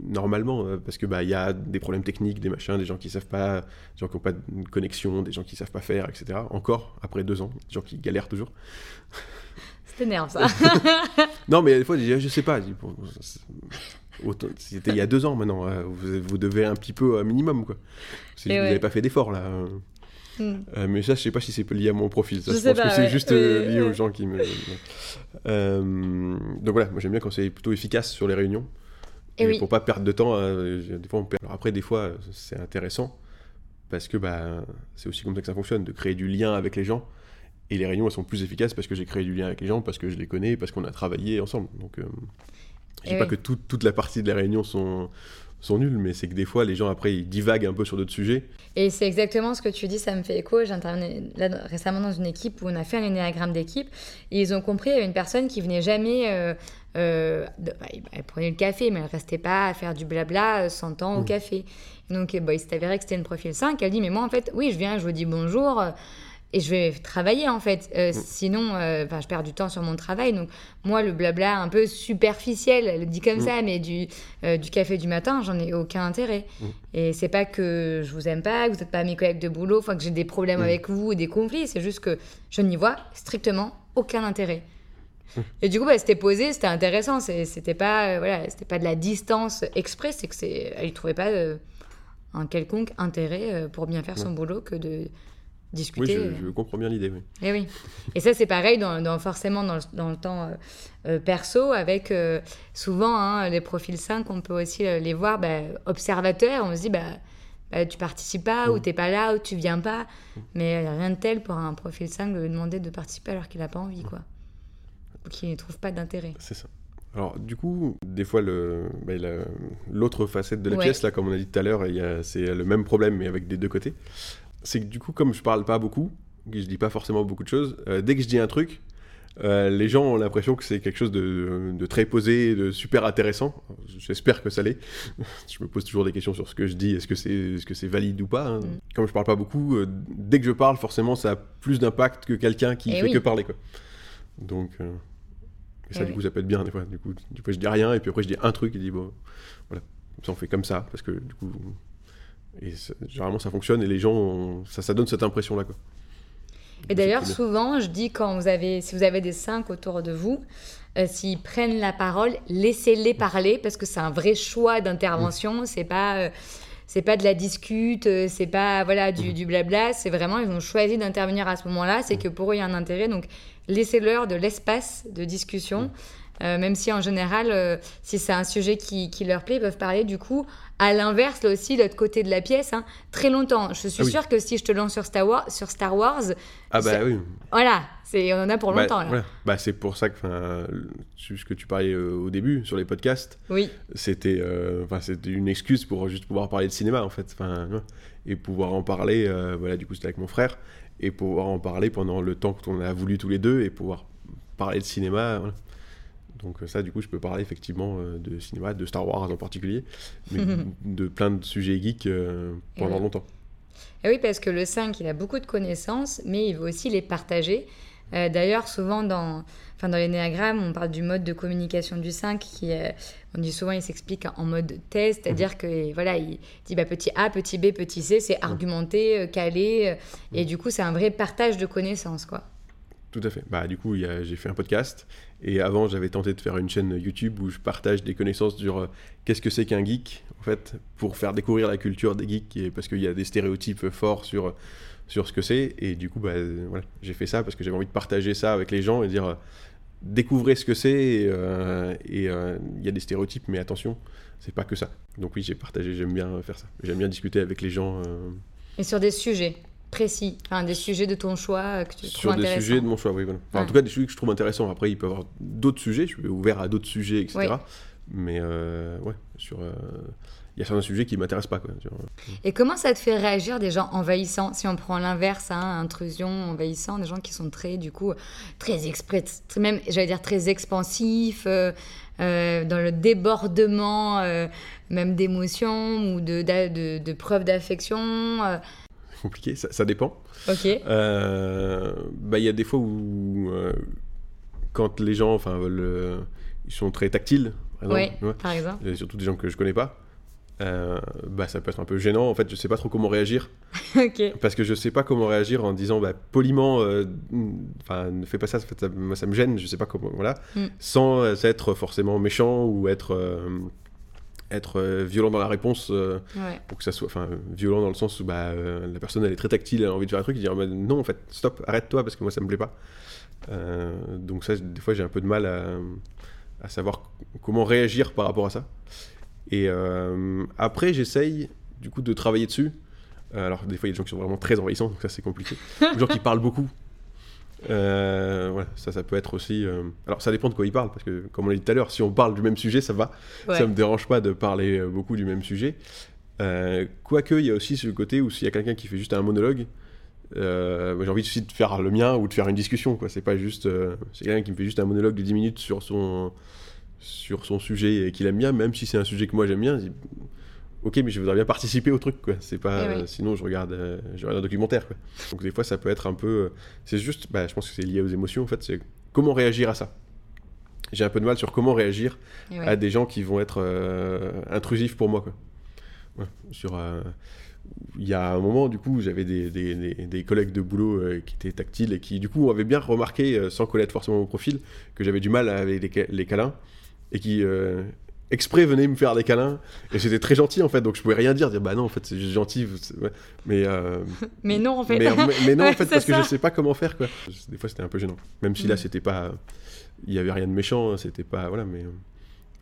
normalement, euh, parce que bah il y a des problèmes techniques, des machins, des gens qui savent pas, des gens qui n'ont pas de connexion, des gens qui savent pas faire, etc. Encore après deux ans, des gens qui galèrent toujours. C'est énerve ça. non mais des fois je, je sais pas. C'était il y a deux ans maintenant. Vous, devez un petit peu un minimum quoi. Si vous n'avez pas fait d'effort là. Hmm. Euh, mais ça, je sais pas si c'est lié à mon profil. Ça, je, pense que c'est juste euh, lié aux gens qui me. Euh, donc voilà, moi j'aime bien quand c'est plutôt efficace sur les réunions. Et, oui. Pour pas perdre de temps, des fois on perd. après, des fois, c'est intéressant parce que bah, c'est aussi comme ça que ça fonctionne, de créer du lien avec les gens. Et les réunions, elles sont plus efficaces parce que j'ai créé du lien avec les gens, parce que je les connais, parce qu'on a travaillé ensemble. Donc, je dis pas que toute la partie de la réunion sont, sont nuls, mais c'est que des fois, les gens, après, ils divaguent un peu sur d'autres sujets. Et c'est exactement ce que tu dis, ça me fait écho. J'intervenais récemment dans une équipe où on a fait un énéagramme d'équipe, et ils ont compris, il y avait une personne qui venait jamais... Euh, euh, bah, elle prenait le café, mais elle restait pas à faire du blabla 100 ans au mmh. café. Donc, bah, il s'est avéré que c'était une profil 5. Elle dit, mais moi, en fait, oui, je viens, je vous dis bonjour et je vais travailler en fait. Euh, mm. Sinon, euh, je perds du temps sur mon travail. Donc moi, le blabla un peu superficiel, elle le dit comme mm. ça, mais du, euh, du café du matin, j'en ai aucun intérêt. Mm. Et c'est pas que je vous aime pas, que vous n'êtes pas mes collègues de boulot, enfin que j'ai des problèmes avec vous ou des conflits. C'est juste que je n'y vois strictement aucun intérêt. Et du coup, bah, c'était posé, c'était intéressant. C'était pas, voilà, c'était pas de la distance exprès, c'est que c'est, elle trouvait pas un quelconque intérêt pour bien faire son boulot que de discuter. Oui, je, comprends bien l'idée. Oui. Et, eh oui. et ça, c'est pareil dans, forcément dans le, dans le temps euh, euh, perso, avec euh, souvent hein, les profils 5, on peut aussi les voir bah, observateurs. On se dit, bah, bah, tu participes pas, ou mm. tu n'es pas là, ou tu viens pas. Mm. Mais rien de tel pour un profil 5 de lui demander de participer alors qu'il n'a pas envie, quoi. Ou qu'il ne trouve pas d'intérêt. C'est ça. Alors, du coup, des fois, bah, la- l'autre facette de la Ouais. pièce, là, comme on a dit tout à l'heure, c'est le même problème, mais avec des deux côtés. C'est que du coup, comme je parle pas beaucoup, que je dis pas forcément beaucoup de choses, euh, dès que je dis un truc, euh, les gens ont l'impression que c'est quelque chose de, de très posé, de super intéressant. J'espère que ça l'est. je me pose toujours des questions sur ce que je dis. Est-ce que c'est est -ce c'est valide ou pas hein. Mm. Comme je parle pas beaucoup, euh, dès que je parle, forcément, ça a plus d'impact que quelqu'un qui Eh fait oui. que parler. Quoi. Donc, et ça, Eh du coup, ça peut être bien des fois. Du coup, du coup, je dis rien et puis après, je dis un truc et je dis bon, voilà. Ça, on fait comme ça parce que du coup, et généralement, ça fonctionne et les gens, ont- ça, ça donne cette impression-là. Quoi. Et d'ailleurs, souvent, je dis quand vous avez, si vous avez des cinq autour de vous, euh, s'ils prennent la parole, laissez-les parler parce que c'est un vrai choix d'intervention. C'est pas, euh, c'est pas de la discute, euh, c'est pas voilà du, du blabla. C'est vraiment ils ont choisi d'intervenir à ce moment-là. C'est que pour eux il y a un intérêt. Donc laissez-leur de l'espace de discussion. Euh, même si en général, euh, si c'est un sujet qui, qui leur plaît, ils peuvent parler du coup à l'inverse, là aussi, de l'autre côté de la pièce, hein, très longtemps. Je suis Ah oui. sûre que si je te lance sur Star Wars, sur Star Wars Ah bah oui. voilà, c'est, on en a pour Bah, longtemps là. voilà. Bah, c'est pour ça que, ce que tu parlais euh, au début sur les podcasts, Oui, c'était, c'était une excuse pour juste pouvoir parler de cinéma en fait, et pouvoir en parler. voilà, du coup, c'était avec mon frère et pouvoir en parler pendant le temps qu'on a voulu tous les deux et pouvoir parler de cinéma. voilà. Donc euh, ça, du coup, je peux parler effectivement euh, de cinéma, de Star Wars en particulier, mais de plein de sujets geeks euh, pendant Ouais. longtemps. Et oui, parce que le 5, il a beaucoup de connaissances, mais il veut aussi les partager. Euh, D'ailleurs, souvent dans, enfin, dans l'énéagramme, on parle du mode de communication du 5 qui, euh, on dit souvent, il s'explique en mode test, c'est-à-dire que voilà, il dit bah, petit A, petit B, petit C, c'est argumenté, euh, calé, et du coup, c'est un vrai partage de connaissances, quoi. Tout à fait. Bah, du coup, j'ai fait un podcast. Et avant, j'avais tenté de faire une chaîne YouTube où je partage des connaissances sur euh, qu'est-ce que c'est qu'un geek, en fait, pour faire découvrir la culture des geeks, et parce qu'il y a des stéréotypes forts sur, sur ce que c'est. Et du coup, bah, voilà, j'ai fait ça parce que j'avais envie de partager ça avec les gens et dire euh, découvrez ce que c'est. Et euh, il y a des stéréotypes, mais attention, c'est pas que ça. Donc, oui, j'ai partagé, j'aime bien faire ça. J'aime bien discuter avec les gens. Et sur des sujets précis, enfin, des sujets de ton choix euh, que tu sur trouves des sujets de mon choix, oui. Voilà. Enfin, En tout cas, des sujets que je trouve intéressants. Après, il peut y avoir d'autres sujets, je suis ouvert à d'autres sujets, etc. Oui. Mais euh, ouais, sur. euh, Il y a certains sujets qui m'intéressent pas. Quoi. Sur- Et comment ça te fait réagir des gens envahissants? Si on prend l'inverse, hein, intrusion, envahissant, des gens qui sont très, du coup, très express, très- même, j'allais dire, très expansifs, euh, euh, dans le débordement, euh, même d'émotions ou de, de preuves d'affection. Compliqué, ça, ça dépend. ok. Euh, bah, Il y a des fois où, euh, quand les gens enfin, veulent, euh, ils sont très tactiles, par exemple, par surtout des gens que je connais pas, euh, bah, ça peut être un peu gênant. En fait, je sais pas trop comment réagir. Parce que je sais pas comment réagir en disant bah, poliment, euh, ne fais pas ça, ça, moi, ça me gêne, je sais pas comment, voilà, Mm. sans être forcément méchant ou être, euh, être euh, violent dans la réponse, euh, Ouais. pour que ça soit, enfin violent dans le sens où bah, euh, la personne elle est très tactile, elle a envie de faire un truc, et dire bah, non en fait, stop, arrête-toi parce que moi ça me plaît pas. Euh, donc ça, des fois j'ai un peu de mal à, à savoir comment réagir par rapport à ça. Et après j'essaye du coup de travailler dessus. Alors, des fois, il y a des gens qui sont vraiment très envahissants, donc ça, c'est compliqué. des gens qui parlent beaucoup. Euh, ça, ça peut être aussi. euh, Alors, ça dépend de quoi ils parlent, parce que, comme on l'a dit tout à l'heure, si on parle du même sujet, ça va. Ouais. Ça me dérange pas de parler euh, beaucoup du même sujet. Euh, Quoique, il y a aussi ce côté où s'il y a quelqu'un qui fait juste un monologue, j'ai envie aussi de faire le mien ou de faire une discussion. quoi. C'est pas juste. c'est quelqu'un qui me fait juste un monologue de 10 minutes sur son, sur son sujet et qu'il aime bien, même si c'est un sujet que moi j'aime bien. Ok, mais je voudrais bien participer au truc, quoi. C'est pas, Eh oui. euh, sinon je regarde, euh, je regarde un documentaire, quoi. Donc des fois, ça peut être un peu, euh, c'est juste, bah, je pense que c'est lié aux émotions, en fait. C'est comment réagir à ça. J'ai un peu de mal sur comment réagir ouais. à des gens qui vont être intrusifs pour moi, quoi. Ouais, sur, il y a un moment, du coup, j'avais des, des- des- des collègues de boulot euh, qui étaient tactiles et qui, du coup, avaient bien remarqué, euh, sans connaître forcément mon profil, que j'avais du mal avec les, câlins et qui euh, exprès venaient me faire des câlins. Et c'était très gentil, en fait, donc je pouvais rien dire, dire bah non, en fait, c'est juste gentil. ouais. Mais, euh, Mais non, en fait. mais, mais- mais non, en Ouais, fait, c'est parce que je sais pas comment faire, quoi. Des fois, c'était un peu gênant. Même si là, Mm. c'était pas. Il y avait rien de méchant, hein, c'était pas. Voilà, mais. euh,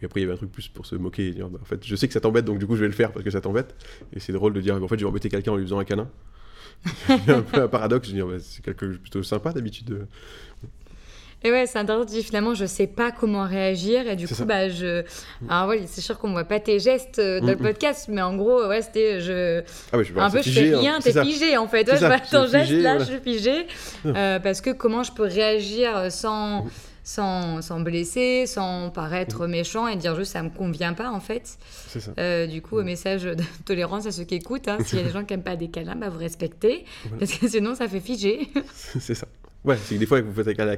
Et après, il y avait un truc plus pour se moquer et dire, bah, en fait, je sais que ça t'embête, donc du coup, je vais le faire parce que ça t'embête. Et c'est drôle de dire, en fait, je vais embêter quelqu'un en lui faisant un câlin. Un peu un paradoxe, je dire, bah, c'est quelque chose plutôt sympa d'habitude. Et ouais, c'est intéressant. Finalement, je sais pas comment réagir. Et du coup, bah, je. Alors, ouais, c'est sûr qu'on voit pas tes gestes euh, dans le podcast, mais en gros, ouais, c'était. Je... Ah ouais, je un peu, je fais rien, t'es figé en fait. Ouais, je vois ton geste là, je suis figé. Euh, parce que comment je peux réagir sans. Sans, sans, blesser, sans paraître méchant et dire juste ça me convient pas en fait. Ça. Euh, du coup, message de tolérance à ceux qui écoutent. Hein. S'il y a des gens qui n'aiment pas des câlins, bah, vous respectez. Parce que sinon, ça fait figer. c'est ça. Ouais, c'est que des fois, que vous faites un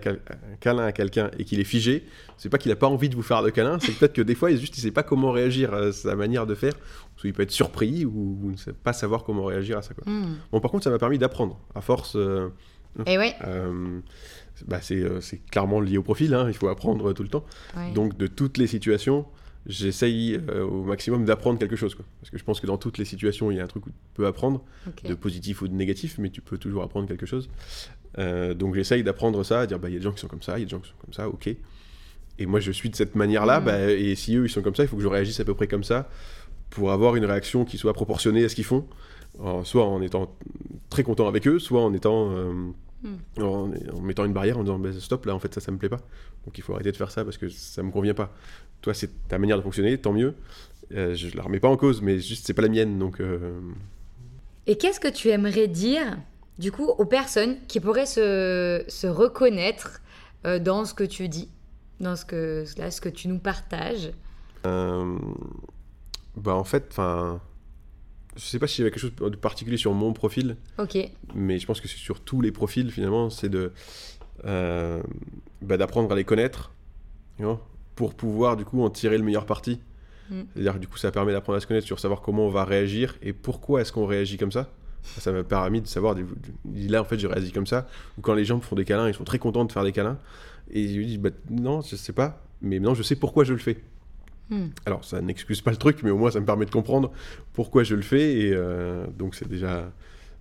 câlin à quelqu'un et qu'il est figé, c'est pas qu'il a pas envie de vous faire de câlin, c'est peut-être que des fois, il juste il sait pas comment réagir à sa manière de faire, ou il peut être surpris ou, ne sait pas savoir comment réagir à ça. Quoi. Hmm. Bon, par contre, ça m'a permis d'apprendre. À force. Euh, et eh ouais. Euh, bah euh, c'est clairement lié au profil, hein, il faut apprendre tout le temps. Donc, de toutes les situations, j'essaye au maximum d'apprendre quelque chose. Quoi. Parce que je pense que dans toutes les situations, il y a un truc où tu peux apprendre, de positif ou de négatif, mais tu peux toujours apprendre quelque chose. Euh, donc j'essaye d'apprendre ça, à dire bah il y a des gens qui sont comme ça, il y a des gens qui sont comme ça, ok. Et moi je suis de cette manière-là, mm. bah, et si eux ils sont comme ça, il faut que je réagisse à peu près comme ça pour avoir une réaction qui soit proportionnée à ce qu'ils font, soit en étant très content avec eux, soit en étant euh, mm. en, mettant une barrière en disant bah, stop là en fait ça ça me plaît pas, donc il faut arrêter de faire ça parce que ça me convient pas. Toi c'est ta manière de fonctionner, tant mieux. Euh, je la remets pas en cause, mais juste c'est pas la mienne donc. Et qu'est-ce que tu aimerais dire du coup, aux personnes qui pourraient se, se reconnaître euh, dans ce que tu dis, dans ce que, là, ce que tu nous partages euh, bah En fait, enfin. Je sais pas si j'avais quelque chose de particulier sur mon profil. Ok. Mais je pense que c'est sur tous les profils, finalement, c'est de. Euh, bah, d'apprendre à les connaître, pour pouvoir, du coup, en tirer le meilleur parti. Mm. C'est-à-dire que du coup, ça permet d'apprendre à se connaître sur savoir comment on va réagir et pourquoi est-ce qu'on réagit comme ça. Ça m'a permis de savoir, là en fait je réagis comme ça, ou quand les gens me font des câlins, ils sont très contents de faire des câlins, et je lui dis, bah, non, je sais pas, mais maintenant je sais pourquoi je le fais. Hmm. Alors ça n'excuse pas le truc, mais au moins ça me permet de comprendre pourquoi je le fais, et euh, donc c'est déjà,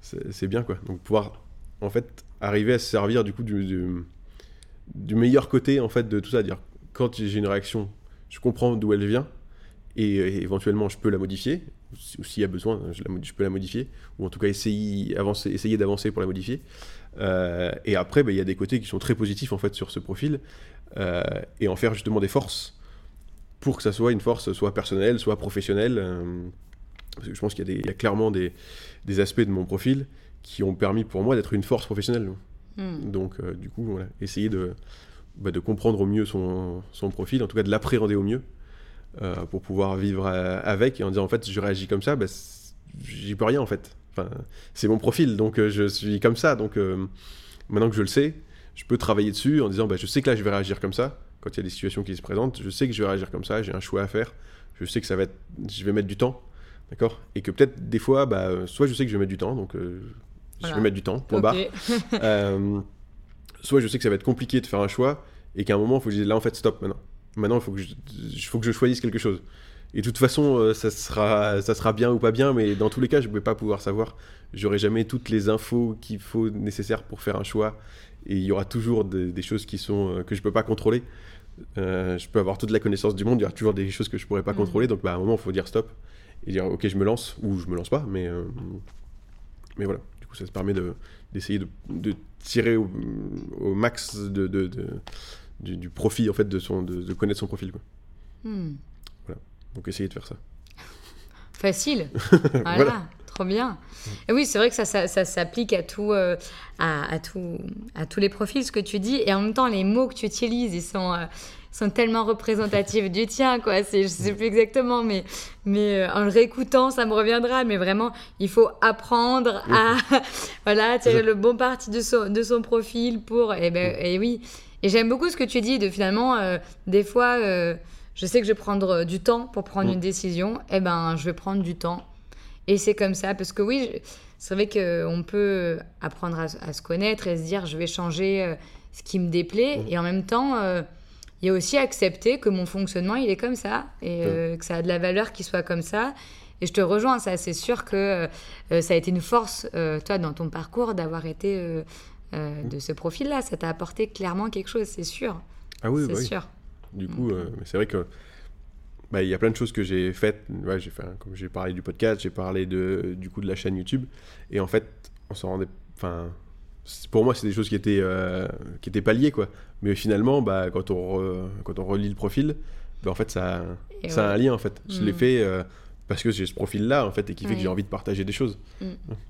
c'est bien quoi. Donc pouvoir en fait arriver à se servir du coup du, du, meilleur côté en fait de tout ça, dire quand j'ai une réaction, je comprends d'où elle vient, et, et éventuellement je peux la modifier, ou s'il y a besoin, je, je, peux la modifier, ou en tout cas essayer, avancer, essayer d'avancer pour la modifier. Euh, et après, bah, il y a des côtés qui sont très positifs en fait sur ce profil, euh, et en faire justement des forces pour que ça soit une force soit personnelle, soit professionnelle. Euh, parce que je pense qu'il y, a clairement des, des, aspects de mon profil qui ont permis pour moi d'être une force professionnelle. Hmm. Donc, du coup, voilà, essayer de, bah, de comprendre au mieux son, son profil, en tout cas de l'appréhender au mieux, pour pouvoir vivre euh, avec. Et en disant en fait je réagis comme ça, bah, j'y peux rien en fait. Enfin, c'est mon profil donc euh, je suis comme ça. Donc maintenant que je le sais, je peux travailler dessus en disant bah, je sais que là je vais réagir comme ça. Quand il y a des situations qui se présentent, je sais que je vais réagir comme ça, j'ai un choix à faire, je sais que ça va être, je vais mettre du temps, d'accord? Et que peut-être des fois, bah, soit je sais que je vais mettre du temps, donc je vais mettre du temps, point barre. soit je sais que ça va être compliqué de faire un choix et qu'à un moment, il faut que je dise là en fait stop maintenant. Maintenant, il faut, que je, faut que je choisisse quelque chose. Et de toute façon, euh, ça sera, ça sera bien ou pas bien, mais dans tous les cas, je ne vais pas pouvoir savoir. J'aurai jamais toutes les infos qu'il faut nécessaires pour faire un choix. Et il y aura toujours des, choses qui sont, euh, que je ne peux pas contrôler. Euh, je peux avoir toute la connaissance du monde, il y aura toujours des choses que je ne pourrais pas mm. contrôler. Donc, bah, à un moment, il faut dire stop et dire ok, je me lance ou je me lance pas. Mais, mais voilà, du coup, ça se permet d'essayer de, de, tirer au, max de, de du, profit en fait de, son, de, connaître son profil. Quoi. Hmm. Voilà. Donc essayez de faire ça. Facile. voilà. Trop bien. Et oui, c'est vrai que ça, ça, ça s'applique à tout, euh, à, à, tout, à tous les profils, ce que tu dis. Et en même temps, les mots que tu utilises, ils sont, euh, sont tellement représentatifs du tien, quoi. C'est, je sais plus exactement, mais, mais euh, en le réécoutant, ça me reviendra. Mais vraiment, il faut apprendre à voilà, tirer le bon parti de son, de son profil pour. Et, ben, et oui. Et j'aime beaucoup ce que tu dis de finalement, euh, des fois, euh, je sais que je vais prendre euh, du temps pour prendre une mm. décision, et eh ben je vais prendre du temps. Et c'est comme ça, parce que oui, c'est vrai qu'on peut apprendre à, se connaître et se dire, je vais changer ce qui me déplaît, mm. et en même temps, il y a aussi accepter que mon fonctionnement, il est comme ça, et mm. que ça a de la valeur qu'il soit comme ça. Et je te rejoins, ça, c'est sûr que ça a été une force, toi, dans ton parcours, d'avoir été euh, de ce profil-là. Ça t'a apporté clairement quelque chose, c'est sûr. Ah oui, c'est bah sûr. Du coup, euh, c'est vrai que bah, il y a plein de choses que j'ai faites. Ouais, j'ai fait, comme j'ai parlé du podcast, j'ai parlé de, du coup de la chaîne YouTube. Et en fait, on s'en rendait, enfin, pour moi, c'est des choses qui étaient, euh, qui étaient pas liées, quoi. Mais finalement, bah, quand, on quand on relit le profil, bah, en fait, ça, ça a un lien, en fait. Je l'ai mm. fait euh, parce que j'ai ce profil-là, en fait, et qui fait que j'ai envie de partager des choses. Mm.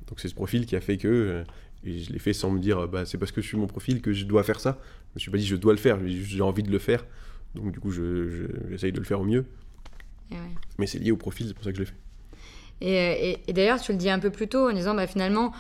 Donc c'est ce profil qui a fait que... Euh, et je l'ai fait sans me dire, bah, c'est parce que je suis mon profil que je dois faire ça. Je me suis pas dit, je dois le faire, j'ai envie de le faire. Donc du coup, j'essaye de le faire au mieux. Mais c'est lié au profil, c'est pour ça que je l'ai fait. Et, et d'ailleurs, tu le dis un peu plus tôt en disant, bah, finalement, euh,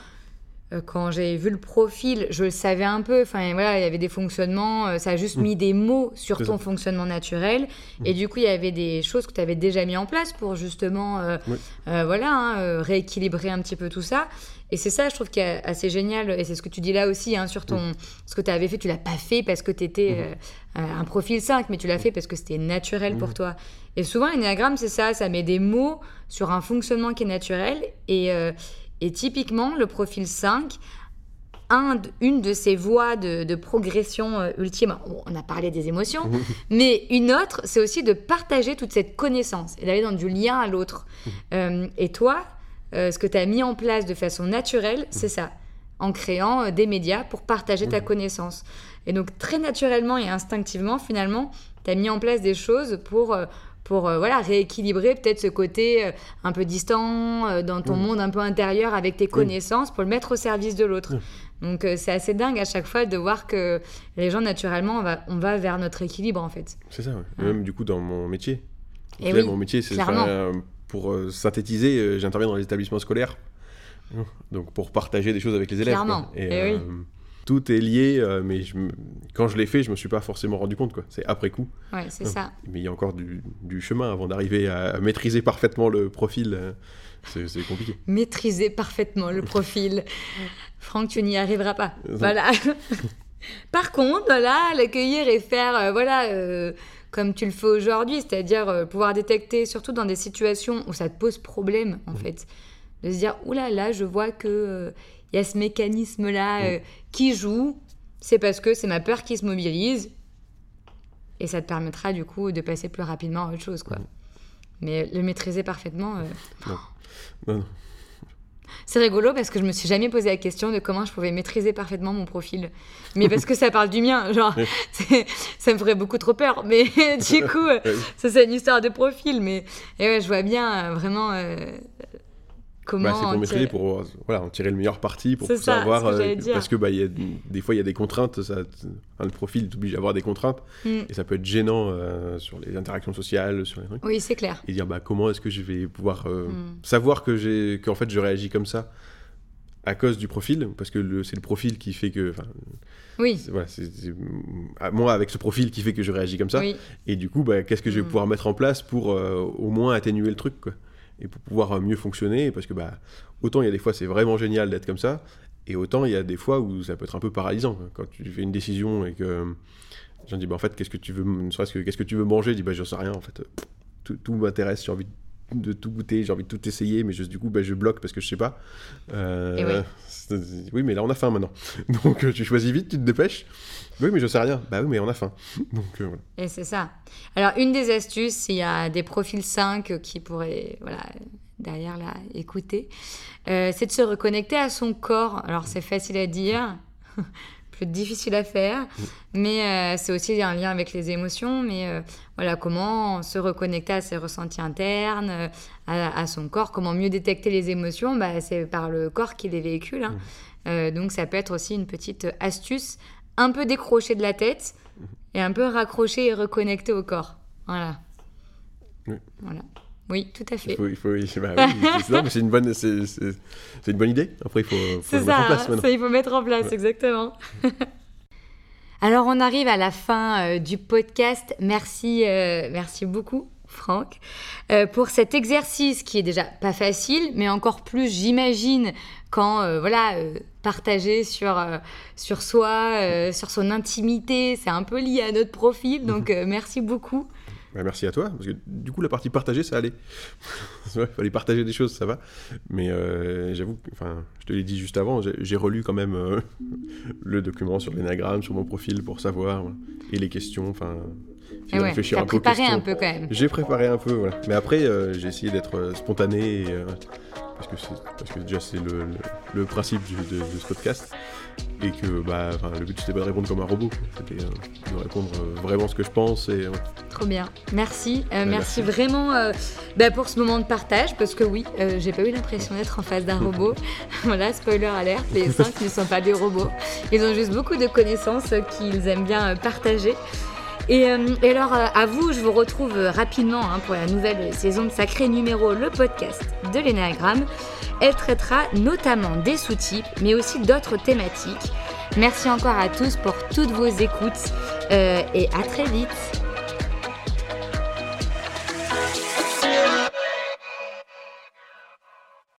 quand j'ai vu le profil, je le savais un peu. Enfin, voilà, il y avait des fonctionnements. Euh, ça a juste mm. mis des mots sur ton fonctionnement naturel. Et mm. du coup, il y avait des choses que tu avais déjà mis en place pour justement, euh, voilà, hein, rééquilibrer un petit peu tout ça. Et c'est ça, je trouve, qui est assez génial. Et c'est ce que tu dis là aussi, hein, sur ton, mm. ce que tu avais fait. Tu l'as pas fait parce que tu étais mm-hmm. un profil 5, mais tu l'as fait parce que c'était naturel pour toi. Et souvent, l'énéagramme, c'est ça. Ça met des mots sur un fonctionnement qui est naturel. Et et typiquement, le profil 5, un, une de ces voies de, progression euh, ultime, on a parlé des émotions, mais une autre, c'est aussi de partager toute cette connaissance et d'aller dans du lien à l'autre. Euh, et toi, euh, ce que tu as mis en place de façon naturelle, c'est ça, en créant des médias pour partager ta connaissance. Et donc très naturellement et instinctivement, finalement, tu as mis en place des choses pour pour euh, voilà rééquilibrer peut-être ce côté euh, un peu distant euh, dans ton monde un peu intérieur avec tes connaissances pour le mettre au service de l'autre. Donc c'est assez dingue à chaque fois de voir que les gens naturellement on va, on va vers notre équilibre en fait. C'est ça, même du coup dans mon métier. Et oui, mon métier c'est pour synthétiser, j'interviens dans les établissements scolaires. Donc pour partager des choses avec les élèves. Clairement. Et, oui tout est lié, euh, mais quand je l'ai fait, je me suis pas forcément rendu compte. quoi. C'est après coup. Ouais, c'est ça. Mais il y a encore du, chemin avant d'arriver à, maîtriser parfaitement le profil. Euh, c'est compliqué. Maîtriser parfaitement le profil. Franck, tu n'y arriveras pas. Voilà. Par contre, là, l'accueillir et faire, euh, voilà, comme tu le fais aujourd'hui, c'est-à-dire pouvoir détecter, surtout dans des situations où ça te pose problème, en mmh. fait, de se dire, oulala, là, là, je vois que il y a ce mécanisme-là mm. euh, qui joue, c'est parce que c'est ma peur qui se mobilise. Et ça te permettra du coup de passer plus rapidement à autre chose. quoi. Mm. Mais le maîtriser parfaitement. Euh, non. Non, C'est rigolo parce que je me suis jamais posé la question de comment je pouvais maîtriser parfaitement mon profil. Mais parce que ça parle du mien, genre, ça me ferait beaucoup trop peur. Mais du coup, ça c'est une histoire de profil. Mais et ouais, je vois bien euh, vraiment bah, c'est pour maîtriser, pour voilà, en tirer le meilleur parti, pour savoir. Euh, parce que bah, y a, des fois, il y a des contraintes. Ça, le profil t'oblige à avoir des contraintes. Mm. Et ça peut être gênant euh, sur les interactions sociales, sur les trucs. Oui, c'est clair. Et dire bah, comment est-ce que je vais pouvoir euh, mm. savoir que qu'en fait, je réagis comme ça à cause du profil, parce que c'est le profil qui fait que. Oui. Voilà, c'est moi, avec ce profil qui fait que je réagis comme ça. Et du coup, bah, qu'est-ce que je vais mm. pouvoir mettre en place pour au moins atténuer le truc, quoi? Et pour pouvoir euh, mieux fonctionner. Parce que bah, autant il y a des fois c'est vraiment génial d'être comme ça, et autant il y a des fois où ça peut être un peu paralysant. Quand tu fais une décision et que j'en dis bah, en fait qu'est-ce que tu veux, que qu'est-ce que tu veux manger, je dis bah j'en sais rien en fait. Tout, m'intéresse, j'ai envie de tout goûter, j'ai envie de tout essayer, mais juste du coup, bah, je bloque parce que je sais pas. Euh, oui. mais là, on a faim maintenant. Donc, euh, tu choisis vite, tu te dépêches. Oui, mais je sais rien. Bah oui, mais on a faim. Donc, euh, voilà. Et c'est ça. Alors, une des astuces, il y a des profils 5 qui pourraient, voilà, derrière là, écouter, c'est de se reconnecter à son corps. Alors, c'est facile à dire plus difficile à faire, mm. mais euh, c'est aussi un lien avec les émotions. Mais euh, voilà, comment se reconnecter à ses ressentis internes, euh, à, son corps, comment mieux détecter les émotions, bah, c'est par le corps qui les véhicule. Hein. Mm. donc ça peut être aussi une petite astuce, un peu décrocher de la tête mm. et un peu raccrocher et reconnecter au corps. Voilà. Voilà. Oui, tout à fait. Il faut, bah c'est une bonne, c'est, une bonne idée. Après, il faut, faut mettre en place. Ça, il faut mettre en place, exactement. Alors, on arrive à la fin euh, du podcast. Merci, euh, merci beaucoup, Franck, euh, pour cet exercice qui est déjà pas facile, mais encore plus, j'imagine, quand voilà, partager sur sur soi, sur son intimité, c'est un peu lié à notre profil. Donc, merci beaucoup. Bah, merci à toi, parce que du coup, la partie partagée, ça allait. Il fallait partager des choses, ça va. Mais euh, j'avoue, enfin, je te l'ai dit juste avant, j'ai relu quand même euh, le document sur l'énagramme, sur mon profil pour savoir, et les questions. Enfin, J'ai réfléchi un peu. préparé un peu quand même. J'ai préparé un peu, voilà. Mais après, j'ai essayé d'être spontané et, parce que, parce que déjà c'est le, le, principe de, ce podcast et que bah, le but c'était pas de répondre comme un robot, c'était euh, de répondre euh, vraiment ce que je pense et trop bien. Merci, euh, merci, vraiment bah, pour ce moment de partage parce que oui, j'ai pas eu l'impression d'être en face d'un robot. voilà, spoiler alert, les cinq ne sont pas des robots, ils ont juste beaucoup de connaissances qu'ils aiment bien partager. Et, alors, à vous, je vous retrouve rapidement hein, pour la nouvelle saison de Sacré Numéro, le podcast de l'énagramme. Elle traitera notamment des sous-types, mais aussi d'autres thématiques. Merci encore à tous pour toutes vos écoutes euh, et à très vite.